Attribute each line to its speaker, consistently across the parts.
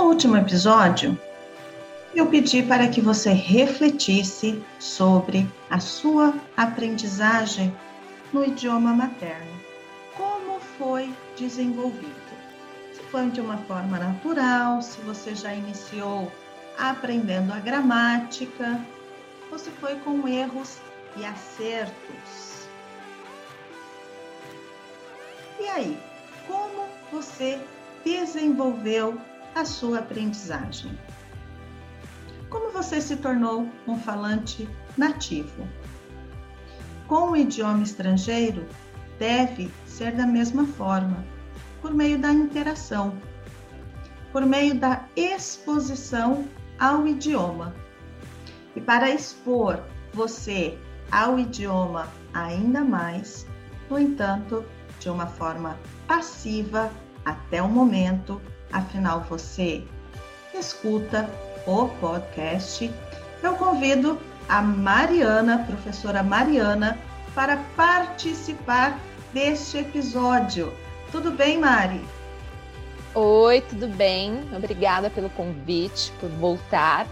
Speaker 1: No último episódio, eu pedi para que você refletisse sobre a sua aprendizagem no idioma materno. Como foi desenvolvido? Se foi de uma forma natural, se você já iniciou aprendendo a gramática, ou se foi com erros e acertos. E aí, como você desenvolveu a sua aprendizagem? Como você se tornou um falante nativo? Com o idioma estrangeiro, deve ser da mesma forma, por meio da interação, por meio da exposição ao idioma. E para expor você ao idioma ainda mais, no entanto, de uma forma passiva até o momento, afinal você escuta o podcast, eu convido a Mariana, professora Mariana, para participar deste episódio. Tudo bem, Mari?
Speaker 2: Oi, tudo bem? Obrigada pelo convite, por voltar.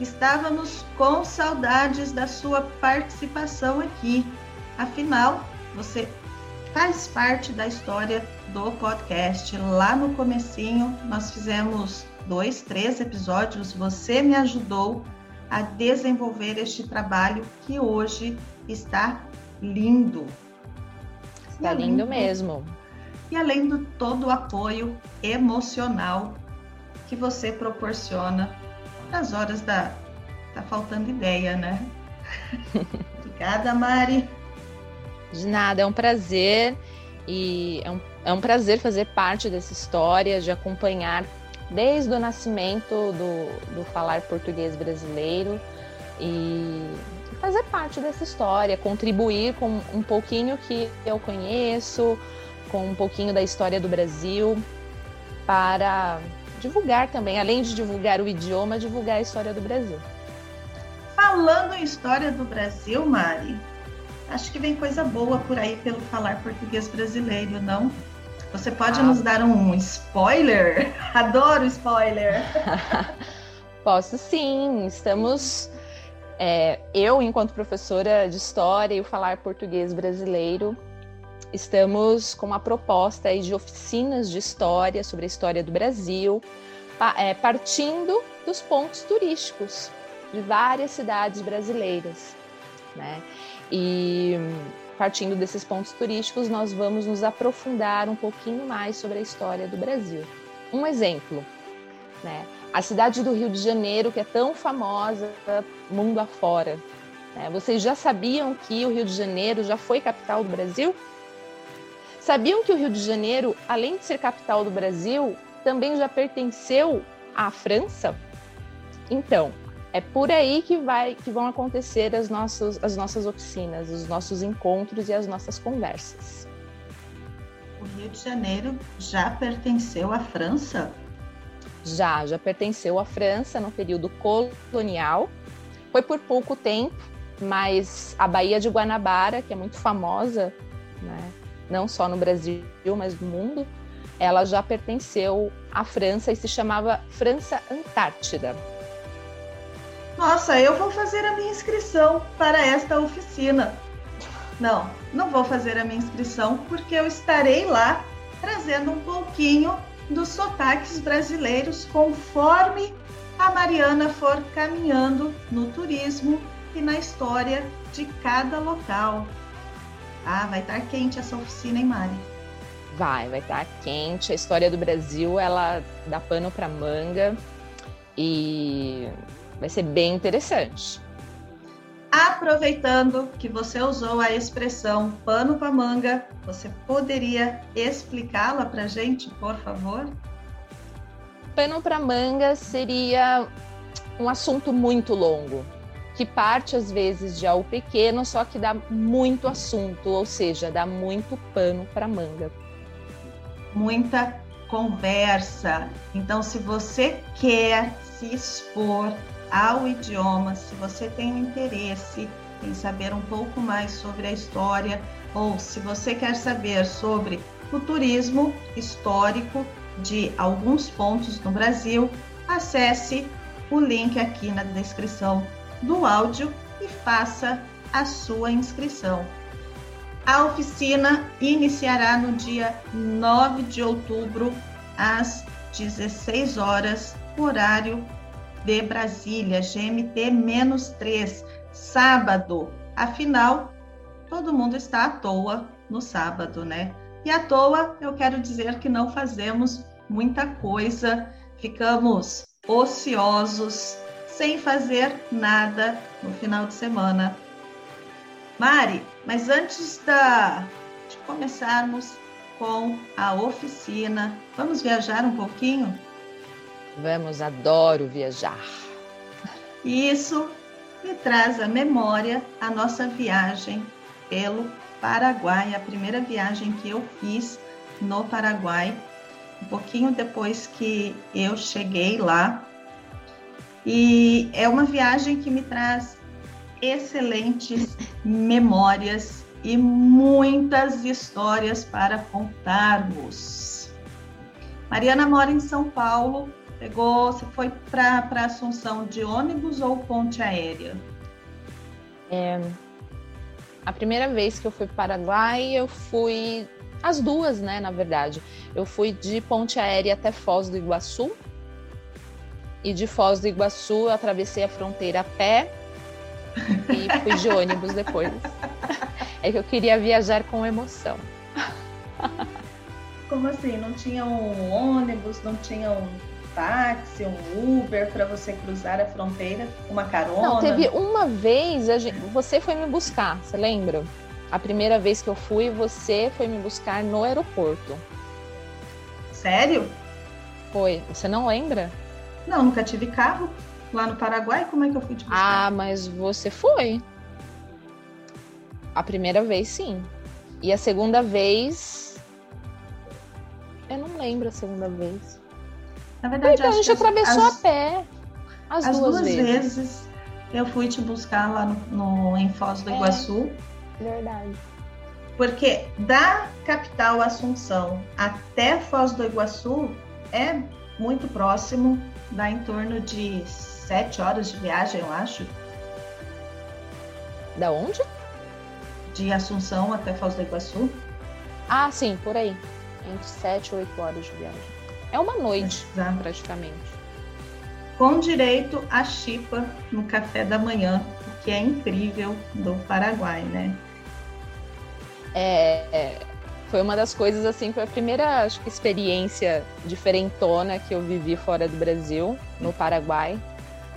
Speaker 1: Estávamos com saudades da sua participação aqui. Afinal, você faz parte da história do podcast. Lá no comecinho, nós fizemos dois, três episódios, você me ajudou a desenvolver este trabalho que hoje está lindo.
Speaker 2: Está lindo mesmo.
Speaker 1: E além do todo o apoio emocional que você proporciona nas horas da tá faltando ideia, né? Obrigada, Mari.
Speaker 2: De nada, é um prazer e é um, é um prazer fazer parte dessa história, de acompanhar desde o nascimento do, do falar português brasileiro e fazer parte dessa história, contribuir com um pouquinho que eu conheço, com um pouquinho da história do Brasil, para divulgar também, além de divulgar o idioma, divulgar a história do Brasil.
Speaker 1: Falando em história do Brasil, Mari, acho que vem coisa boa por aí pelo falar português brasileiro, não? Você pode ah. nos dar um spoiler? Adoro spoiler!
Speaker 2: Posso sim, estamos. É, eu, enquanto professora de história e o falar português brasileiro, estamos com uma proposta de oficinas de história sobre a história do Brasil, é, partindo dos pontos turísticos de várias cidades brasileiras. Né? E partindo desses pontos turísticos, nós vamos nos aprofundar um pouquinho mais sobre a história do Brasil. Um exemplo, né? A cidade do Rio de Janeiro, que é tão famosa mundo afora. Né? Vocês já sabiam que o Rio de Janeiro já foi capital do Brasil? Sabiam que o Rio de Janeiro, além de ser capital do Brasil, também já pertenceu à França? Então, é por aí que, vai, que vão acontecer as, nossos, as nossas oficinas, os nossos encontros e as nossas conversas.
Speaker 1: O Rio de Janeiro já pertenceu à França?
Speaker 2: Já, já pertenceu à França no período colonial. Foi por pouco tempo, mas a Baía de Guanabara, que é muito famosa, né, não só no Brasil, mas no mundo, ela já pertenceu à França e se chamava França Antártida.
Speaker 1: Nossa, eu vou fazer a minha inscrição para esta oficina. Não, não vou fazer a minha inscrição porque eu estarei lá trazendo um pouquinho dos sotaques brasileiros conforme a Mariana for caminhando no turismo e na história de cada local. Ah, vai estar quente essa oficina, hein, Mari?
Speaker 2: Vai, vai estar quente. A história do Brasil, ela dá pano para manga. E Vai ser bem interessante.
Speaker 1: Aproveitando que você usou a expressão pano para manga, você poderia explicá-la para gente, por favor?
Speaker 2: Pano para manga seria um assunto muito longo, que parte às vezes de algo pequeno, só que dá muito assunto, ou seja, dá muito pano para manga.
Speaker 1: Muita conversa. Então, se você quer se expor ao idioma, se você tem interesse em saber um pouco mais sobre a história ou se você quer saber sobre o turismo histórico, de alguns pontos no Brasil, acesse o link aqui na descrição do áudio e faça a sua inscrição. A oficina iniciará no dia 9 de outubro, às 16 horas, horário de Brasília, GMT-3, sábado. Afinal, todo mundo está à toa no sábado, né? E à toa, eu quero dizer que não fazemos muita coisa, ficamos ociosos, sem fazer nada no final de semana. Mari, mas antes da, de começarmos com a oficina, vamos viajar um pouquinho?
Speaker 2: Vamos, adoro viajar.
Speaker 1: Isso me traz à memória a nossa viagem pelo Paraguai, a primeira viagem que eu fiz no Paraguai, um pouquinho depois que eu cheguei lá. E é uma viagem que me traz excelentes memórias e muitas histórias para contarmos. Mariana mora em São Paulo. Pegou, você foi para Assunção de ônibus ou ponte aérea?
Speaker 2: É, a primeira vez que eu fui para o Paraguai, eu fui as duas, né, na verdade. Eu fui de ponte aérea até Foz do Iguaçu. E de Foz do Iguaçu eu atravessei a fronteira a pé e fui de ônibus depois. É que eu queria viajar com emoção.
Speaker 1: Como assim? Não tinha um ônibus, não tinha um táxi, um Uber para você cruzar a fronteira, uma carona?
Speaker 2: Não, teve uma vez, gente, você foi me buscar, você lembra? A primeira vez que eu fui, você foi me buscar no aeroporto.
Speaker 1: Sério?
Speaker 2: Foi. Você não lembra?
Speaker 1: Não, nunca tive carro lá no Paraguai. Como é que eu fui te buscar?
Speaker 2: Ah, mas você foi. A primeira vez, sim. E a segunda vez. Eu não lembro a segunda vez.
Speaker 1: Na verdade,
Speaker 2: então, a gente atravessou
Speaker 1: as,
Speaker 2: a pé. As,
Speaker 1: as
Speaker 2: duas,
Speaker 1: duas
Speaker 2: vezes.
Speaker 1: vezes. eu fui te buscar lá no, no em Foz do
Speaker 2: É.
Speaker 1: Iguaçu.
Speaker 2: Verdade.
Speaker 1: Porque da capital Assunção até Foz do Iguaçu é muito próximo, dá em torno de sete horas de viagem, eu acho,
Speaker 2: Da onde?
Speaker 1: de Assunção até Foz do Iguaçu.
Speaker 2: Ah, sim, por aí. Entre 7 e 8 horas de viagem. É uma noite,
Speaker 1: Exato.
Speaker 2: praticamente.
Speaker 1: Com direito a chipa no café da manhã, o que é incrível do Paraguai, né?
Speaker 2: É, é, foi uma das coisas assim, foi a primeira acho que experiência diferentona que eu vivi fora do Brasil, no Paraguai.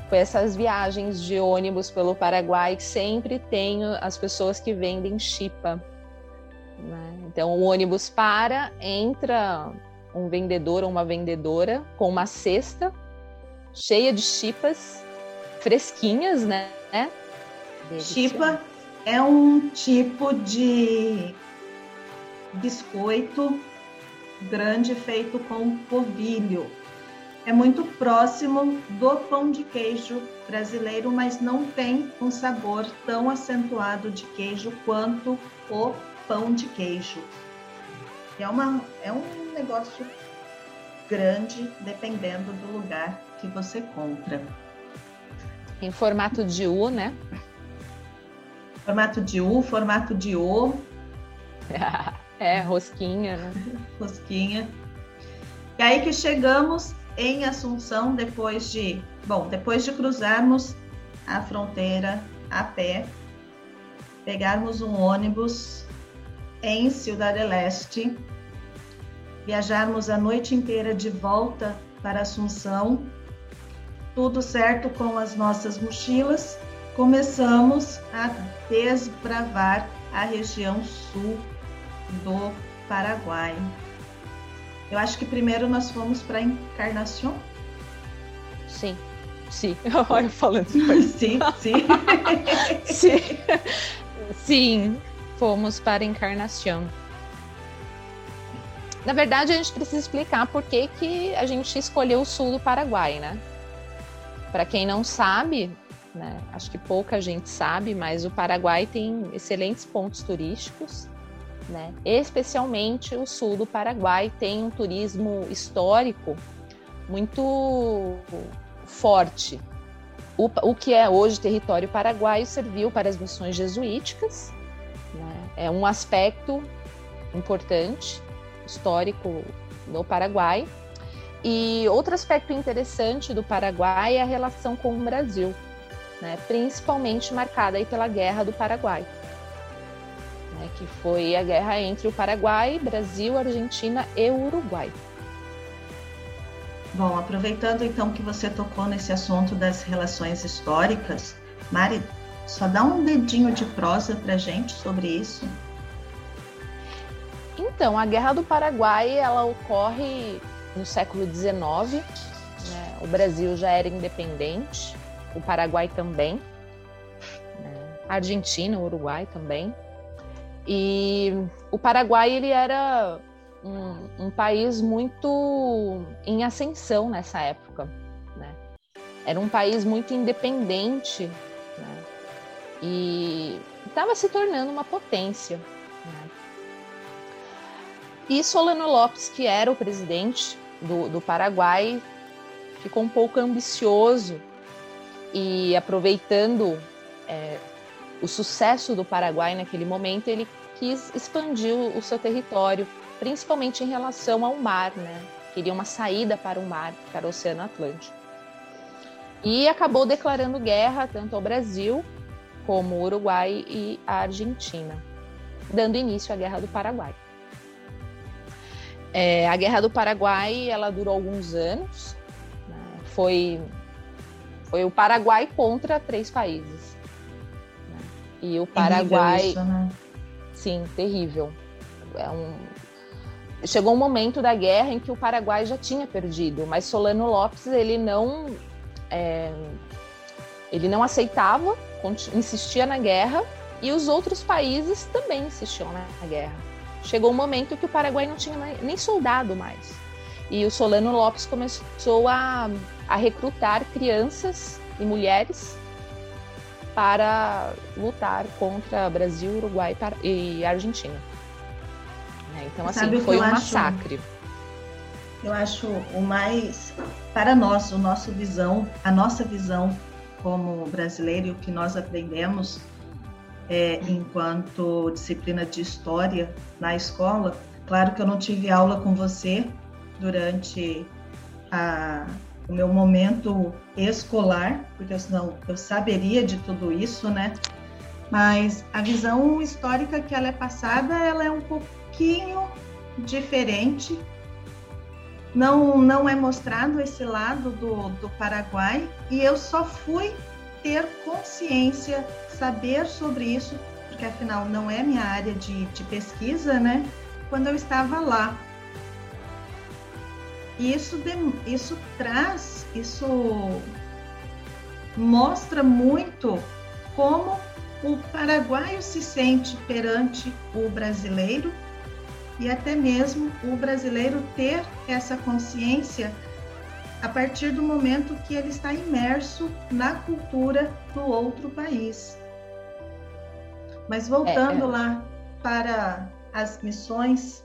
Speaker 2: Foi essas viagens de ônibus pelo Paraguai que sempre tem as pessoas que vendem chipa. né? Então o ônibus para, entra um vendedor ou uma vendedora com uma cesta cheia de chipas fresquinhas, né?
Speaker 1: Chipa é um tipo de biscoito grande feito com polvilho. É muito próximo do pão de queijo brasileiro, mas não tem um sabor tão acentuado de queijo quanto o pão de queijo. É, uma, é um negócio grande, dependendo do lugar que você compra.
Speaker 2: Em formato de U, né?
Speaker 1: Formato de U, formato de O,
Speaker 2: É, rosquinha, né?
Speaker 1: rosquinha. E aí que chegamos em Assunção depois de, bom, depois de cruzarmos a fronteira a pé, pegarmos um ônibus em Ciudad del Este, viajarmos a noite inteira de volta para Assunção, tudo certo com as nossas mochilas, começamos a desbravar a região sul do Paraguai. Eu acho que primeiro nós fomos para Encarnação.
Speaker 2: Sim. Sim. Olha, falando.
Speaker 1: Sim, sim.
Speaker 2: Sim. Sim. Fomos para Encarnação. Na verdade, a gente precisa explicar por que, que a gente escolheu o sul do Paraguai, né? Para quem não sabe, né? Acho que pouca gente sabe, mas o Paraguai tem excelentes pontos turísticos. né? Especialmente o sul do Paraguai tem um turismo histórico muito forte. O, o que é hoje território paraguaio serviu para as missões jesuíticas, né? é um aspecto importante histórico no Paraguai. E outro aspecto interessante do Paraguai é a relação com o Brasil, né? principalmente marcada aí pela Guerra do Paraguai né, que foi a guerra entre o Paraguai, Brasil, Argentina e Uruguai.
Speaker 1: Bom, aproveitando então que você tocou nesse assunto das relações históricas, Mari, só dá um dedinho de prosa para gente sobre isso.
Speaker 2: Então, a Guerra do Paraguai ela ocorre no século XIX. Né? O Brasil já era independente, o Paraguai também, né? a Argentina, Uruguai também. E o Paraguai ele era um, um país muito em ascensão nessa época. Né? Era um país muito independente? E estava se tornando uma potência. Né? E Solano Lopes, que era o presidente do, do Paraguai, ficou um pouco ambicioso e aproveitando é, o sucesso do Paraguai naquele momento, ele quis expandir o seu território, principalmente em relação ao mar, né? Queria uma saída para o mar, para o Oceano Atlântico. E acabou declarando guerra tanto ao Brasil como o Uruguai e a Argentina, dando início à Guerra do Paraguai. É, a Guerra do Paraguai ela durou alguns anos, né? foi foi o Paraguai contra três países. E o Paraguai. Isso, né? Sim, terrível. É um... Chegou um momento da guerra em que o Paraguai já tinha perdido, mas Solano Lopes ele não é... ele não aceitava, insistia na guerra e os outros países também insistiam na guerra. Chegou um momento que o Paraguai não tinha nem soldado mais. E o Solano Lopes começou a, a recrutar crianças e mulheres para lutar contra Brasil, Uruguai e Argentina. Né? Então, assim, foi um massacre.
Speaker 1: Acho, eu acho o mais, para nós, o nosso visão, a nossa visão como brasileiro e o que nós aprendemos é, enquanto disciplina de história na escola. Claro que eu não tive aula com você durante a, o meu momento escolar, porque senão eu saberia de tudo isso, né? Mas a visão histórica que ela é passada, ela é um pouquinho diferente. Não, não é mostrado esse lado do, do Paraguai e eu só fui ter consciência, saber sobre isso, porque afinal não é minha área de, de pesquisa, né? Quando eu estava lá. E isso, isso traz, isso mostra muito como o paraguaio se sente perante o brasileiro e até mesmo o brasileiro ter essa consciência a partir do momento que ele está imerso na cultura do outro país. Mas voltando é, é. lá para as missões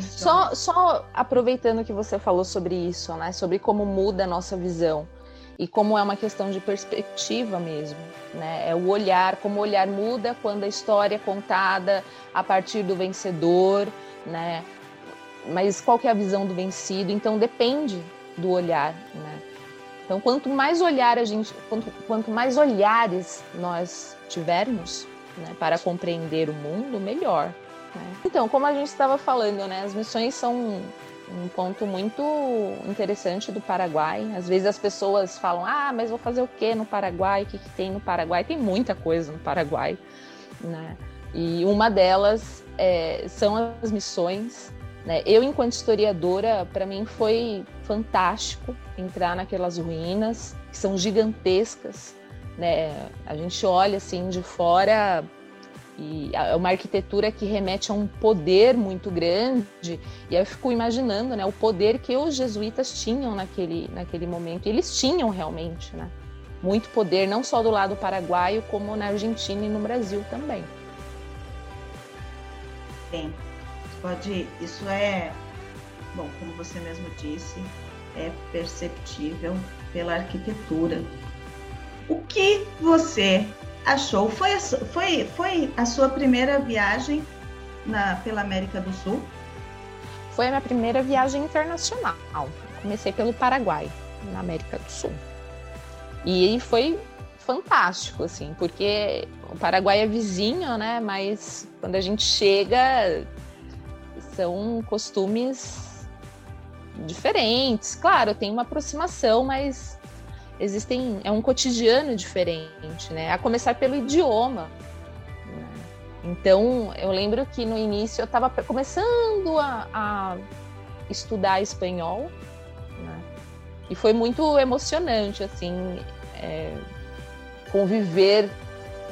Speaker 2: só, só aproveitando que você falou sobre isso, né? Sobre como muda a nossa visão e como é uma questão de perspectiva mesmo, né? É o olhar, como o olhar muda quando a história é contada a partir do vencedor, né? Mas qual que é a visão do vencido? Então depende do olhar, né? Então quanto mais olhar a gente, quanto, quanto mais olhares nós tivermos, né, para compreender o mundo, melhor. Né? Então, como a gente estava falando, né, as missões são um ponto muito interessante do Paraguai. Às vezes as pessoas falam: ah, mas vou fazer o que no Paraguai? O que, que tem no Paraguai? Tem muita coisa no Paraguai, né? E uma delas é, são as missões. Né? Eu, enquanto historiadora, para mim foi fantástico entrar naquelas ruínas que são gigantescas. Né? A gente olha assim de fora e é uma arquitetura que remete a um poder muito grande. E eu fico imaginando né, o poder que os jesuítas tinham naquele, naquele momento. Eles tinham realmente né, muito poder, não só do lado paraguaio, como na Argentina e no Brasil também.
Speaker 1: Sim, pode. Isso é, bom, como você mesmo disse, é perceptível pela arquitetura. O que você achou? Foi a, foi, foi a sua primeira viagem na, pela América do Sul?
Speaker 2: Foi a minha primeira viagem internacional. Comecei pelo Paraguai, na América do Sul. E foi fantástico, assim, porque o Paraguai é vizinho, né? Mas quando a gente chega, são costumes diferentes. Claro, tem uma aproximação, mas existem é um cotidiano diferente, né? A começar pelo idioma. Né? Então, eu lembro que no início eu estava começando a, a, estudar espanhol, né? e foi muito emocionante, assim, é, conviver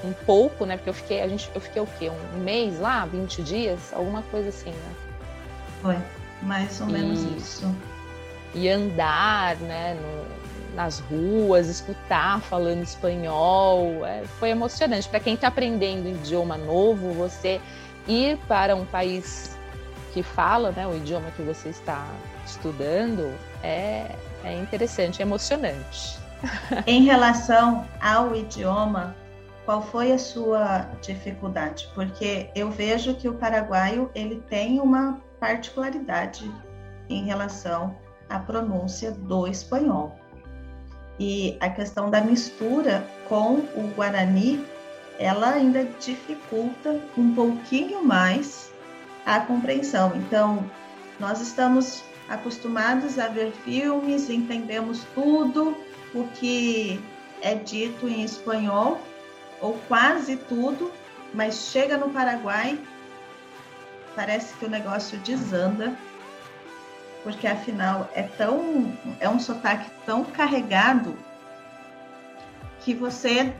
Speaker 2: um pouco, né? Porque eu fiquei, a gente, eu fiquei o quê? Um mês lá, 20 dias, alguma coisa assim, né?
Speaker 1: Foi, mais ou menos isso.
Speaker 2: E andar, né? No, nas ruas, escutar falando espanhol. É, foi emocionante. Para quem está aprendendo um idioma novo, você ir para um país que fala né, o idioma que você está estudando é, é interessante, é emocionante.
Speaker 1: em relação ao idioma, qual foi a sua dificuldade? Porque eu vejo que o paraguaio ele tem uma particularidade em relação à pronúncia do espanhol. E a questão da mistura com o Guarani, ela ainda dificulta um pouquinho mais a compreensão. Então, nós estamos acostumados a ver filmes, entendemos tudo o que é dito em espanhol, ou quase tudo, mas chega no Paraguai, parece que o negócio desanda porque afinal é tão é um sotaque tão carregado que você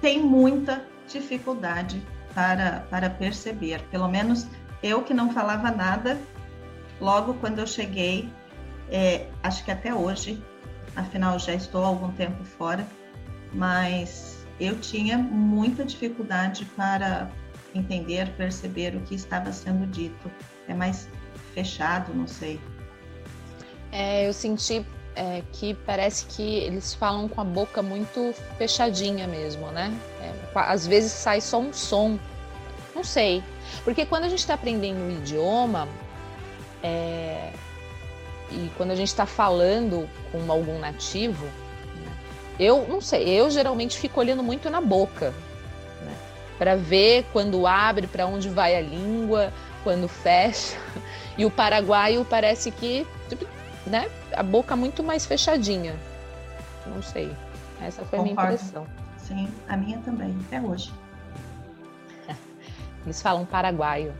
Speaker 1: tem muita dificuldade para, para perceber. Pelo menos eu que não falava nada, logo quando eu cheguei, é, acho que até hoje, afinal já estou há algum tempo fora, mas eu tinha muita dificuldade para entender, perceber o que estava sendo dito. É mais fechado, não sei.
Speaker 2: É, eu senti é, que parece que eles falam com a boca muito fechadinha mesmo, né? É, às vezes sai só um som, não sei. Porque quando a gente está aprendendo um idioma, é, e quando a gente está falando com algum nativo, né, eu não sei, eu geralmente fico olhando muito na boca, né, para ver quando abre, para onde vai a língua, quando fecha. E o paraguaio parece que, tipo, né, a boca muito mais fechadinha. Não sei. Essa foi Concordo. a minha impressão.
Speaker 1: Sim, a minha também, até hoje.
Speaker 2: Eles falam paraguaio.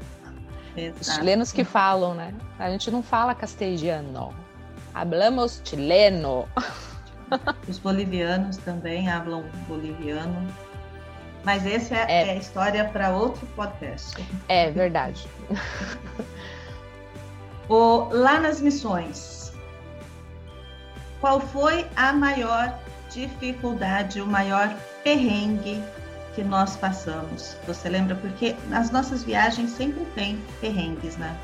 Speaker 2: Exato. Os chilenos que falam, né? A gente não fala castelhano. Hablamos chileno.
Speaker 1: Os bolivianos também falam boliviano. Mas esse é, é. é história para outro podcast.
Speaker 2: É verdade.
Speaker 1: o, lá nas missões, qual foi a maior dificuldade, o maior perrengue que nós passamos? Você lembra? Porque nas nossas viagens sempre tem perrengues, né?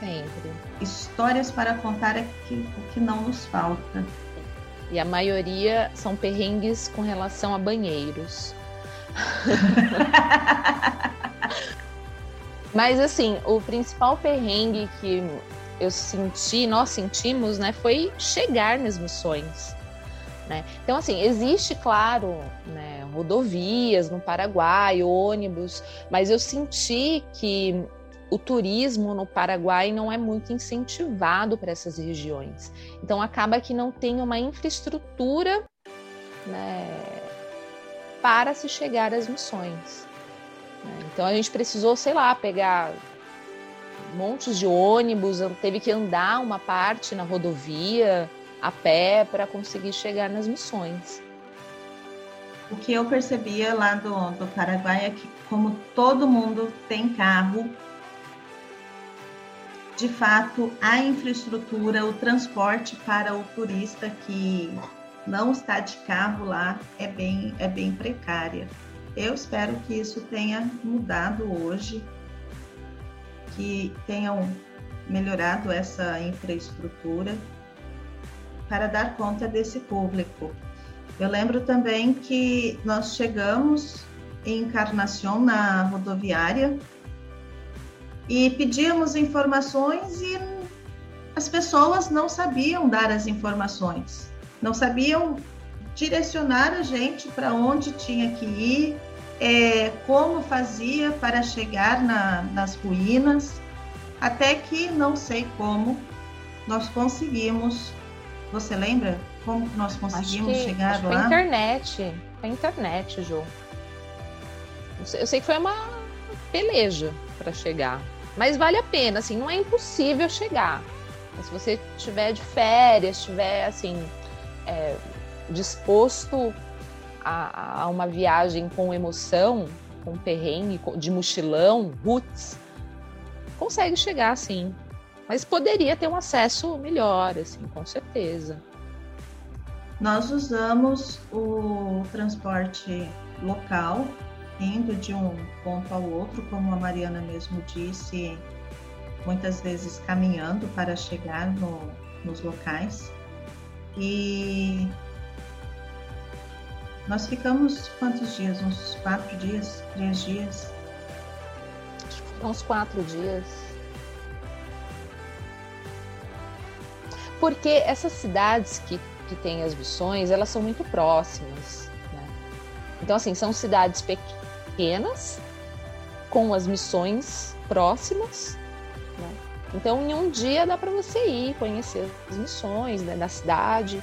Speaker 2: Sempre.
Speaker 1: Histórias para contar é que, o que não nos falta.
Speaker 2: E a maioria são perrengues com relação a banheiros. Mas assim, o principal perrengue que eu senti, nós sentimos, né, foi chegar nas missões. Né? Então, assim, existe, claro, né, rodovias no Paraguai, ônibus, mas eu senti que o turismo no Paraguai não é muito incentivado para essas regiões. Então, acaba que não tem uma infraestrutura né, para se chegar às missões. Né? Então a gente precisou, sei lá, pegar montes de ônibus, teve que andar uma parte na rodovia a pé para conseguir chegar nas missões.
Speaker 1: O que eu percebia lá do, do Paraguai é que, como todo mundo tem carro, de fato, a infraestrutura, o transporte para o turista que não está de carro lá é bem, é bem precária. Eu espero que isso tenha mudado hoje, que tenham melhorado essa infraestrutura para dar conta desse público. Eu lembro também que nós chegamos em Encarnação na rodoviária e pedíamos informações e as pessoas não sabiam dar as informações, não sabiam direcionar a gente para onde tinha que ir, é, como fazia para chegar na, nas ruínas, até que não sei como nós conseguimos. Você lembra como nós conseguimos
Speaker 2: que,
Speaker 1: chegar lá?
Speaker 2: Foi internet, foi internet, Jô. Eu sei que foi uma peleja para chegar, mas vale a pena, assim, não é impossível chegar. Mas se você tiver de férias, estiver assim é, disposto a, a, uma viagem com emoção, com perrengue, de mochilão, roots, consegue chegar sim. Mas poderia ter um acesso melhor, assim, com certeza.
Speaker 1: Nós usamos o transporte local, indo de um ponto ao outro, como a Mariana mesmo disse, muitas vezes caminhando para chegar no, nos locais. E nós ficamos quantos dias? Uns quatro dias? Três dias?
Speaker 2: Uns quatro dias. Porque essas cidades que, que têm as missões, elas são muito próximas. Né? Então, assim, são cidades pequenas, com as missões próximas, né? Então, em um dia dá para você ir conhecer as missões né, da cidade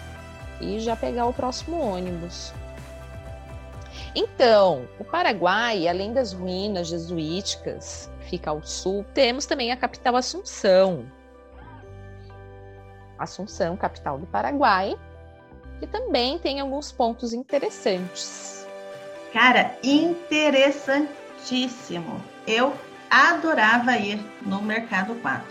Speaker 2: e já pegar o próximo ônibus. Então, o Paraguai, além das ruínas jesuíticas, fica ao sul, temos também a capital Assunção. Assunção, capital do Paraguai, que também tem alguns pontos interessantes.
Speaker 1: Cara, interessantíssimo. Eu adorava ir no Mercado 4.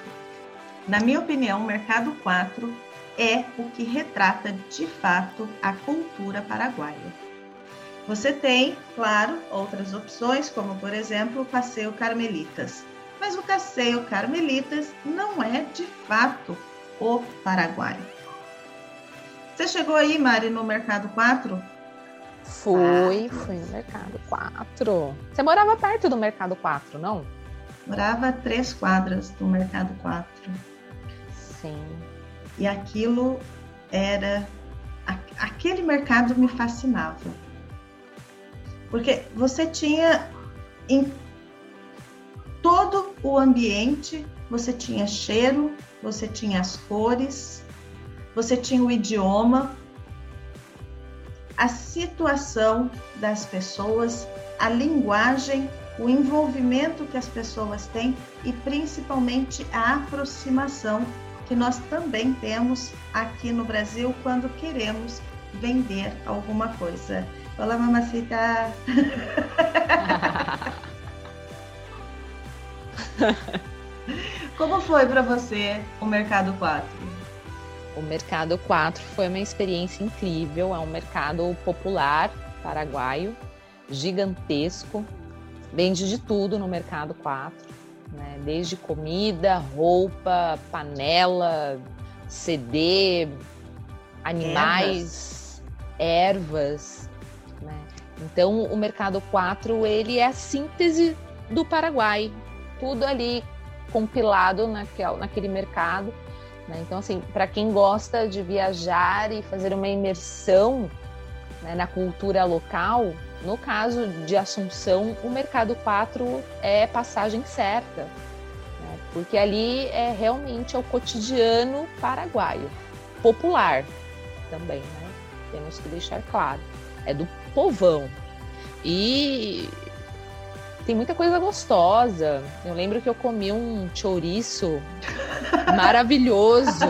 Speaker 1: Na minha opinião, o Mercado 4 é o que retrata de fato a cultura paraguaia. Você tem, claro, outras opções, como por exemplo o Passeio Carmelitas. Mas o Passeio Carmelitas não é de fato o Paraguai. Você chegou aí, Mari, no Mercado 4?
Speaker 2: Fui, ah, fui no Mercado 4. Você morava perto do Mercado 4, não?
Speaker 1: Morava três quadras do Mercado 4.
Speaker 2: Sim.
Speaker 1: E aquilo era. Aquele mercado me fascinava. Porque você tinha em todo o ambiente, você tinha cheiro, você tinha as cores, você tinha o idioma, a situação das pessoas, a linguagem o envolvimento que as pessoas têm e principalmente a aproximação que nós também temos aqui no Brasil quando queremos vender alguma coisa. Olá, mamacita! Como foi para você o Mercado 4?
Speaker 2: O Mercado 4 foi uma experiência incrível, é um mercado popular paraguaio, gigantesco, Vende de tudo no Mercado 4, né? desde comida, roupa, panela, CD, animais, ervas. ervas? Então, o Mercado 4 ele é a síntese do Paraguai, tudo ali compilado naquele, naquele mercado. Né? Então, assim, para quem gosta de viajar e fazer uma imersão né, na cultura local, no caso de Assunção, o Mercado 4 é passagem certa, né? porque ali é realmente é o cotidiano paraguaio, popular também, né? temos que deixar claro, é do povão. E tem muita coisa gostosa. Eu lembro que eu comi um chouriço maravilhoso,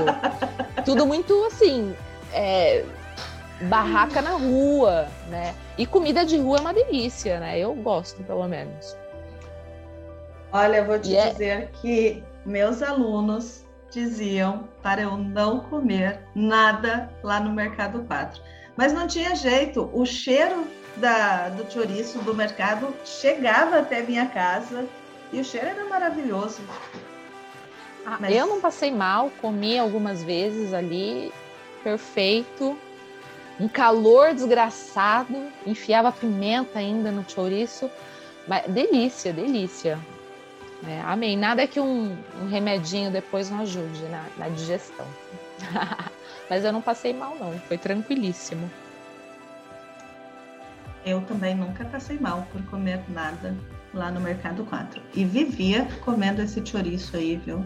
Speaker 2: tudo muito assim. É, barraca na rua, né? E comida de rua é uma delícia, né? Eu gosto, pelo menos.
Speaker 1: Olha, eu vou te e dizer é... que meus alunos diziam para eu não comer nada lá no Mercado 4. Mas não tinha jeito, o cheiro da, do chouriço do mercado chegava até minha casa e o cheiro era maravilhoso.
Speaker 2: Ah, Mas... Eu não passei mal, comi algumas vezes ali, perfeito. Um calor desgraçado, enfiava pimenta ainda no chouriço. Mas, delícia, delícia. É, amém. Nada que um, um, remedinho depois não ajude na, na digestão. Mas eu não passei mal, não. Foi tranquilíssimo.
Speaker 1: Eu também nunca passei mal por comer nada lá no Mercado 4. E vivia comendo esse chouriço aí, viu?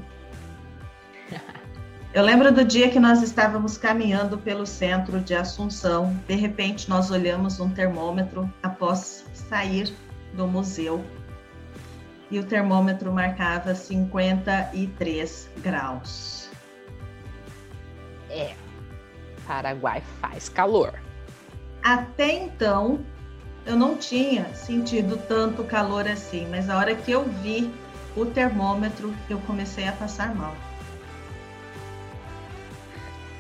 Speaker 1: Eu lembro do dia que nós estávamos caminhando pelo centro de Assunção. De repente, nós olhamos um termômetro após sair do museu. E o termômetro marcava 53 graus.
Speaker 2: É, Paraguai faz calor.
Speaker 1: Até então, eu não tinha sentido tanto calor assim, mas a hora que eu vi o termômetro, eu comecei a passar mal.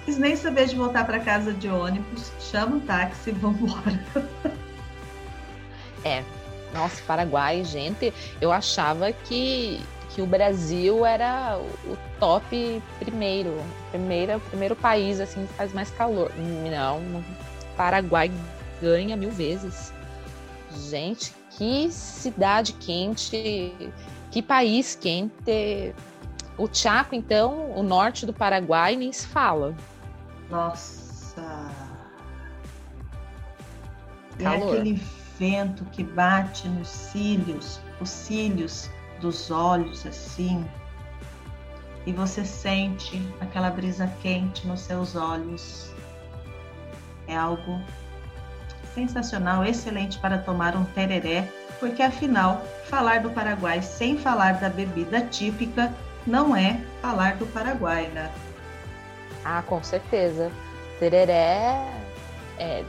Speaker 1: Quis nem saber de voltar para casa de ônibus, chama um táxi e vamos embora.
Speaker 2: É, nossa, Paraguai, gente, eu achava que, que o Brasil era o top primeiro, primeiro, primeiro país assim que faz mais calor. Não, Paraguai ganha mil vezes. Gente, que cidade quente, que país quente. O Chaco, então, o norte do Paraguai, nem se fala.
Speaker 1: Nossa! É aquele vento que bate nos cílios, os cílios dos olhos, assim. E você sente aquela brisa quente nos seus olhos. É algo sensacional, excelente para tomar um tereré, porque afinal, falar do Paraguai sem falar da bebida típica não é falar do Paraguai, né?
Speaker 2: Ah, com certeza. Tereré, é,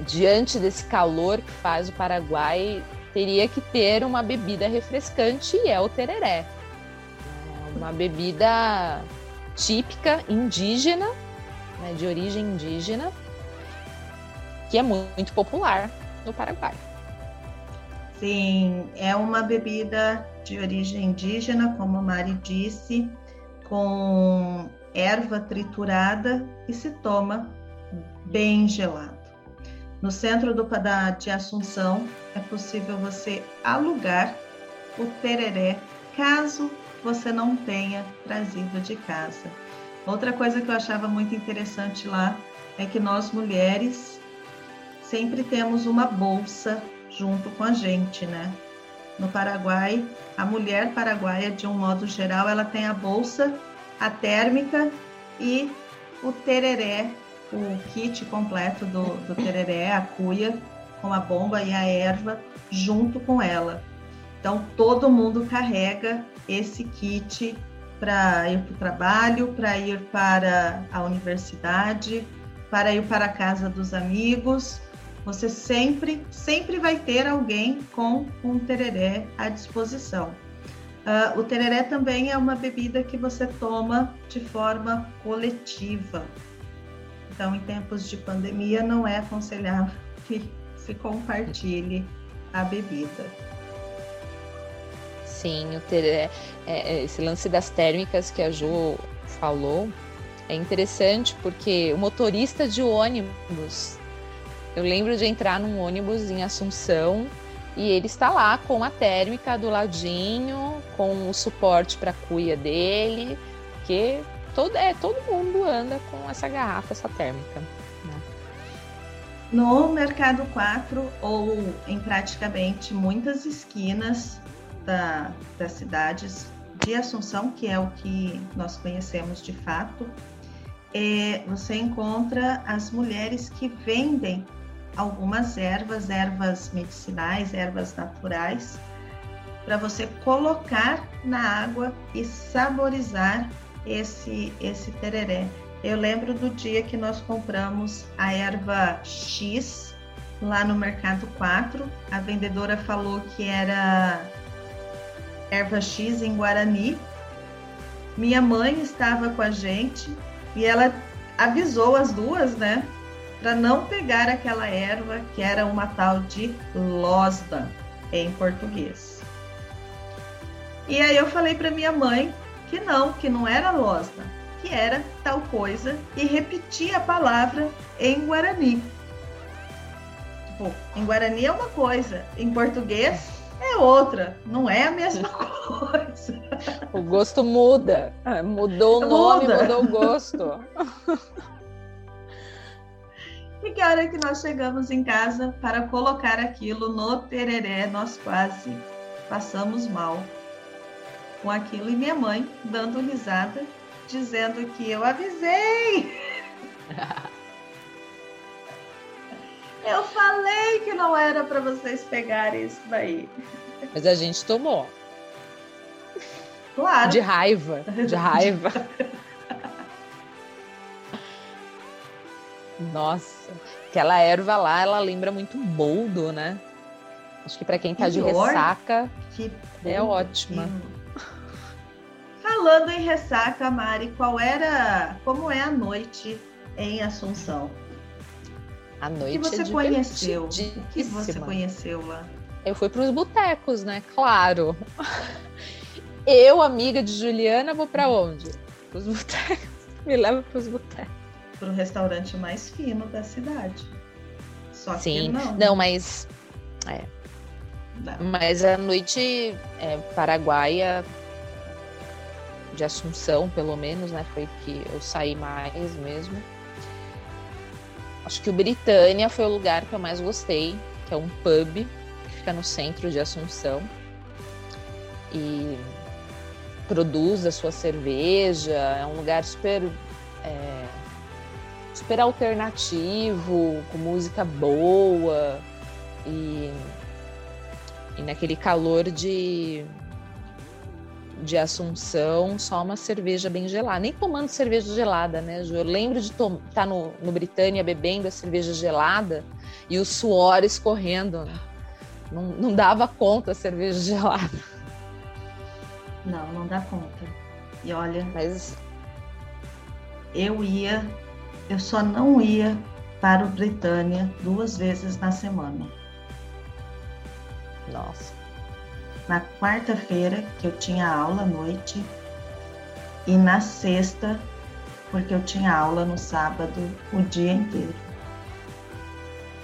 Speaker 2: diante desse calor que faz o Paraguai, teria que ter uma bebida refrescante e é o tereré. Uma bebida típica indígena, né, de origem indígena, que é muito popular no Paraguai.
Speaker 1: Sim, é uma bebida de origem indígena, como a Mari disse, com erva triturada e se toma bem gelado. No centro do, da, de Assunção é possível você alugar o tereré, caso você não tenha trazido de casa. Outra coisa que eu achava muito interessante lá é que nós mulheres sempre temos uma bolsa junto com a gente, né? No Paraguai, a mulher paraguaia, de um modo geral, ela tem a bolsa, a térmica e o tereré, o kit completo do, do tereré, a cuia, com a bomba e a erva, junto com ela. Então, todo mundo carrega esse kit para ir para o trabalho, para ir para a universidade, para ir para a casa dos amigos você sempre, sempre vai ter alguém com um tereré à disposição. Uh, o tereré também é uma bebida que você toma de forma coletiva. Então, em tempos de pandemia, não é aconselhável que se compartilhe a bebida.
Speaker 2: Sim, tereré, é, é, esse lance das térmicas que a Jo falou é interessante porque o motorista de ônibus eu lembro de entrar num ônibus em Assunção e ele está lá com a térmica do ladinho, com o suporte para a cuia dele, porque todo, é, todo mundo anda com essa garrafa, essa térmica. Né?
Speaker 1: No Mercado 4, ou em praticamente muitas esquinas da, das cidades de Assunção, que é o que nós conhecemos de fato, é, você encontra as mulheres que vendem algumas ervas, ervas medicinais, ervas naturais, para você colocar na água e saborizar esse, esse tereré. Eu lembro do dia que nós compramos a erva X lá no Mercado 4. A vendedora falou que era erva X em Guarani. Minha mãe estava com a gente e ela avisou as duas, né? para não pegar aquela erva que era uma tal de losda em português. E aí eu falei para minha mãe que não, que não era losda, que era tal coisa e repeti a palavra em guarani. Tipo, em guarani é uma coisa, em português é outra, não é a mesma coisa.
Speaker 2: O gosto muda, ah, mudou o nome, muda. mudou o gosto.
Speaker 1: E que hora que nós chegamos em casa para colocar aquilo no tereré, nós quase passamos mal com aquilo. E minha mãe dando risada, dizendo que eu avisei. eu falei que não era para vocês pegarem isso daí.
Speaker 2: Mas a gente tomou.
Speaker 1: Claro.
Speaker 2: De raiva, de raiva. Nossa, aquela erva lá, ela lembra muito boldo, né? Acho que para quem tá de ressaca, é ótima.
Speaker 1: Falando em ressaca, Mari, qual era, como é a noite em Assunção?
Speaker 2: A noite
Speaker 1: o que você é conheceu? O que você conheceu lá?
Speaker 2: Eu fui para os botecos, né? Claro. Eu, amiga de Juliana, vou para onde? Para os botecos. Me leva para os botecos
Speaker 1: para o restaurante mais fino da cidade. Só
Speaker 2: Sim.
Speaker 1: que não.
Speaker 2: Não, mas. É. Mas a noite é, paraguaia de Assunção, pelo menos, né? Foi que eu saí mais mesmo. Acho que o Britânia foi o lugar que eu mais gostei, que é um pub que fica no centro de Assunção. E produz a sua cerveja, é um lugar super é, super alternativo, com música boa e, e naquele calor de de Assunção, só uma cerveja bem gelada. Nem tomando cerveja gelada, né, Ju? Eu lembro de estar tá no, no Britânia bebendo a cerveja gelada e o suor escorrendo. Né? Não, não dava conta a cerveja gelada.
Speaker 1: Não, não dá conta. E olha,
Speaker 2: mas
Speaker 1: eu ia eu só não ia para o Britânia duas vezes na semana.
Speaker 2: Nossa.
Speaker 1: Na quarta-feira, que eu tinha aula à noite, e na sexta, porque eu tinha aula no sábado o dia inteiro.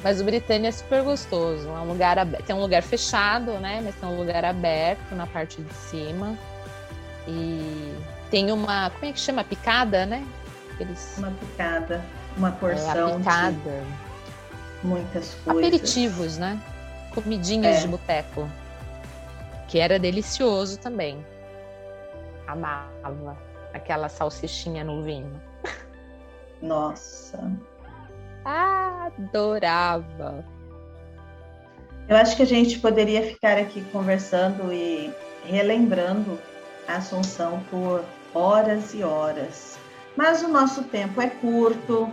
Speaker 2: Mas o Britânia é super gostoso. É um lugar aberto. Tem um lugar fechado, né? Mas tem um lugar aberto na parte de cima. E tem uma. Como é que chama? Picada, né?
Speaker 1: Eles... Uma picada, uma porção
Speaker 2: é, picada.
Speaker 1: de muitas coisas.
Speaker 2: Aperitivos, né? Comidinhas é. de boteco. Que era delicioso também. Amava aquela salsichinha no vinho.
Speaker 1: Nossa.
Speaker 2: Adorava.
Speaker 1: Eu acho que a gente poderia ficar aqui conversando e relembrando a Assunção por horas e horas. Mas o nosso tempo é curto,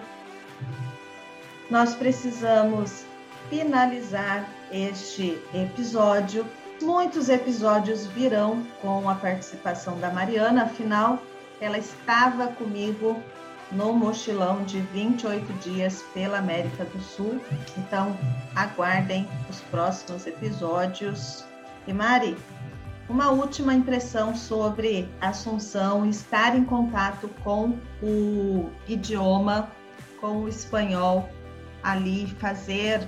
Speaker 1: nós precisamos finalizar este episódio. Muitos episódios virão com a participação da Mariana, afinal, ela estava comigo no mochilão de 28 dias pela América do Sul. Então, aguardem os próximos episódios. E Mari, uma última impressão sobre Assunção, estar em contato com o idioma, com o espanhol ali, fazer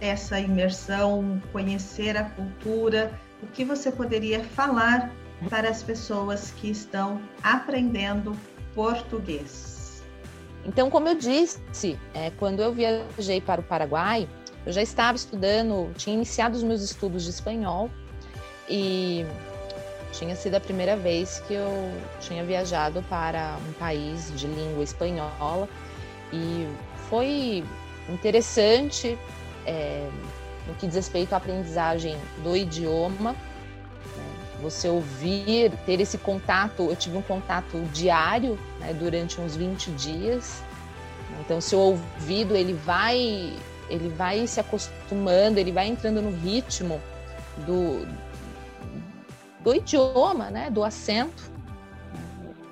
Speaker 1: essa imersão, conhecer a cultura. O que você poderia falar para as pessoas que estão aprendendo português?
Speaker 2: Então, como eu disse, é, quando eu viajei para o Paraguai, eu já estava estudando, tinha iniciado os meus estudos de espanhol e tinha sido a primeira vez que eu tinha viajado para um país de língua espanhola e foi interessante é, no que diz respeito à aprendizagem do idioma. Né? Você ouvir, ter esse contato, eu tive um contato diário né, durante uns 20 dias. Então, seu ouvido ele vai, ele vai se acostumando, ele vai entrando no ritmo do, do idioma, né, do acento.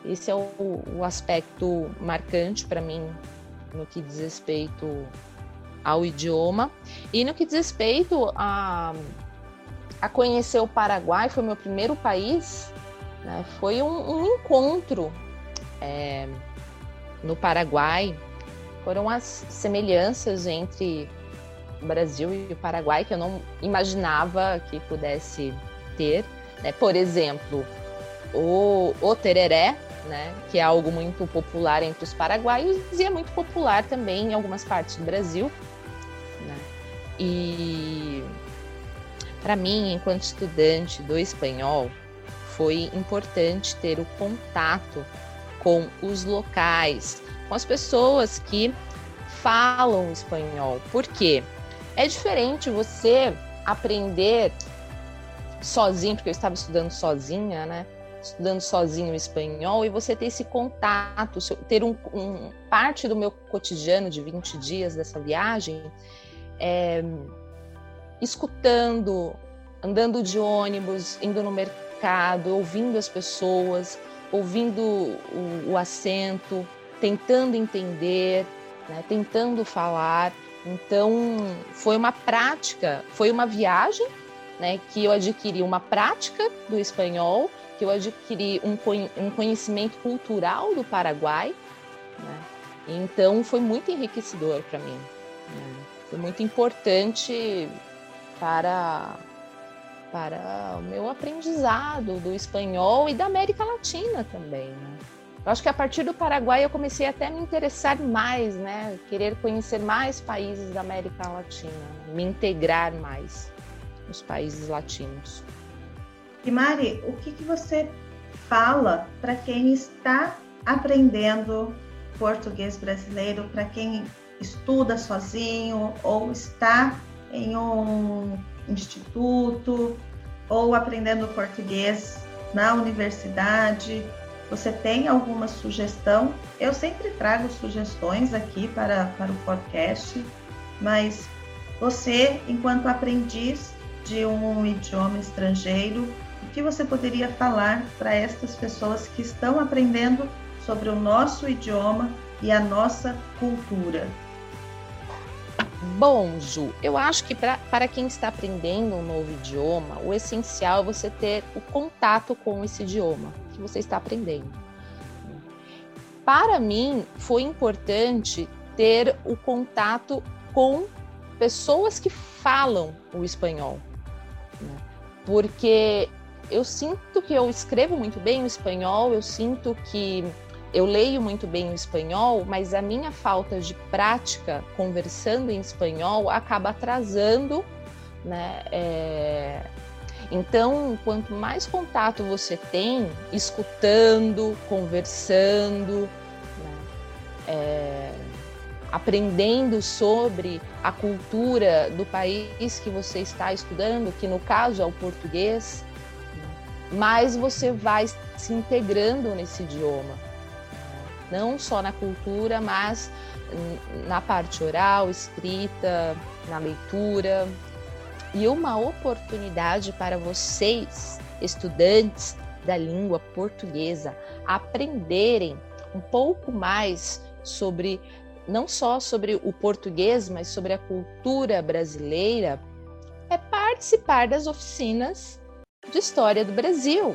Speaker 2: Esse é o, o aspecto marcante para mim no que diz respeito ao idioma e no que diz respeito a, a conhecer o Paraguai, foi meu primeiro país, né? foi um, um encontro é, no Paraguai, foram as semelhanças entre o Brasil e o Paraguai que eu não imaginava que pudesse ter. Né? Por exemplo, o, o tereré, né? que é algo muito popular entre os paraguaios e é muito popular também em algumas partes do Brasil. E para mim, enquanto estudante do espanhol, foi importante ter o contato com os locais, com as pessoas que falam espanhol. Por quê? É diferente você aprender sozinho, porque eu estava estudando sozinha, né? Estudando sozinho espanhol e você ter esse contato, ter um, um parte do meu cotidiano de 20 dias dessa viagem, é, escutando, andando de ônibus, indo no mercado, ouvindo as pessoas, ouvindo o, o acento, tentando entender, né, tentando falar. Então, foi uma prática, foi uma viagem né, que eu adquiri uma prática do espanhol, que eu adquiri um, um conhecimento cultural do Paraguai. Né, então, foi muito enriquecedor para mim. Foi muito importante para para o meu aprendizado do espanhol e da América Latina também. Né? Eu acho que a partir do Paraguai eu comecei até a me interessar mais, né? Querer conhecer mais países da América Latina, me integrar mais nos países latinos.
Speaker 1: E Mari, o que, que você fala para quem está aprendendo português brasileiro, para quem estuda sozinho ou está em um instituto ou aprendendo português na universidade? Você tem alguma sugestão? Eu sempre trago sugestões aqui para, para o podcast, mas você, enquanto aprendiz de um idioma estrangeiro, o que você poderia falar para estas pessoas que estão aprendendo sobre o nosso idioma e a nossa cultura?
Speaker 2: Bom, Ju, eu acho que pra, para quem está aprendendo um novo idioma, o essencial é você ter o contato com esse idioma que você está aprendendo. Para mim, foi importante ter o contato com pessoas que falam o espanhol, né? porque eu sinto que eu escrevo muito bem o espanhol, eu sinto que eu leio muito bem o espanhol, mas a minha falta de prática conversando em espanhol acaba atrasando, né? É... Então, quanto mais contato você tem, escutando, conversando, né? é... aprendendo sobre a cultura do país que você está estudando, que no caso é o português, né? mais você vai se integrando nesse idioma não só na cultura, mas na parte oral, escrita, na leitura. E uma oportunidade para vocês, estudantes da língua portuguesa, aprenderem um pouco mais sobre não só sobre o português, mas sobre a cultura brasileira, é participar das oficinas de história do Brasil,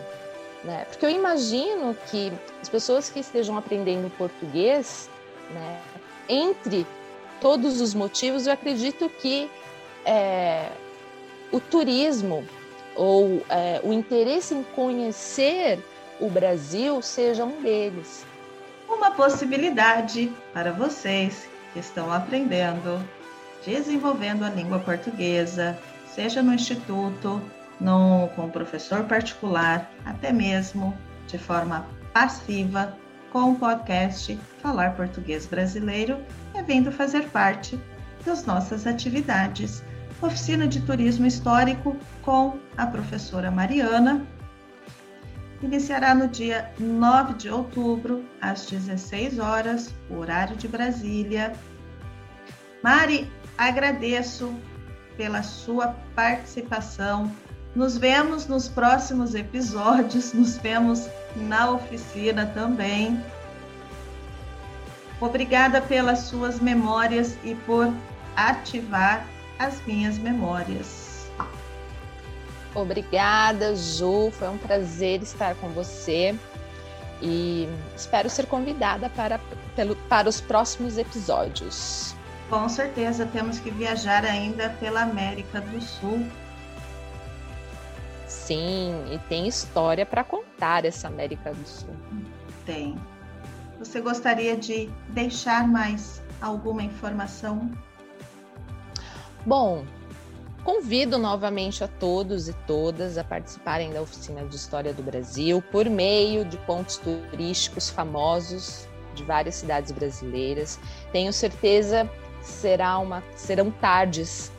Speaker 2: né? Porque eu imagino que as pessoas que estejam aprendendo português, né, entre todos os motivos, eu acredito que é, o turismo ou é, o interesse em conhecer o Brasil seja um deles.
Speaker 1: Uma possibilidade para vocês que estão aprendendo, desenvolvendo a língua portuguesa, seja no instituto, no, com o professor particular, até mesmo de forma passiva, com o podcast Falar Português Brasileiro e vindo fazer parte das nossas atividades. Oficina de Turismo Histórico com a professora Mariana. Iniciará no dia 9 de outubro, às 16 horas, horário de Brasília. Mari, agradeço pela sua participação nos vemos nos próximos episódios, nos vemos na oficina também. Obrigada pelas suas memórias e por ativar as minhas memórias.
Speaker 2: Obrigada, Ju. Foi um prazer estar com você e espero ser convidada para, pelo, para os próximos episódios.
Speaker 1: Com certeza temos que viajar ainda pela América do Sul.
Speaker 2: Sim, e tem história para contar essa América do Sul.
Speaker 1: Tem. Você gostaria de deixar mais alguma informação?
Speaker 2: Bom, convido novamente a todos e todas a participarem da oficina de História do Brasil por meio de pontos turísticos famosos de várias cidades brasileiras. Tenho certeza que será uma, serão tardes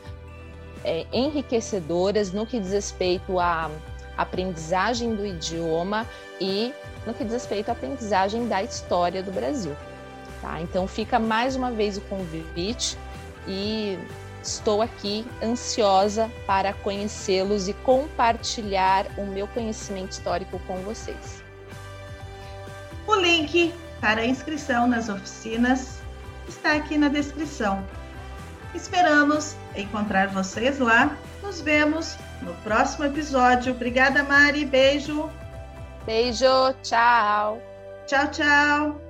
Speaker 2: é, enriquecedoras no que diz respeito à aprendizagem do idioma e no que diz respeito à aprendizagem da história do Brasil. Tá? Então fica mais uma vez o convite e estou aqui ansiosa para conhecê-los e compartilhar o meu conhecimento histórico com vocês.
Speaker 1: O link para a inscrição nas oficinas está aqui na descrição. Esperamos encontrar vocês lá. Nos vemos no próximo episódio. Obrigada, Mari. Beijo.
Speaker 2: Beijo. Tchau.
Speaker 1: Tchau, tchau.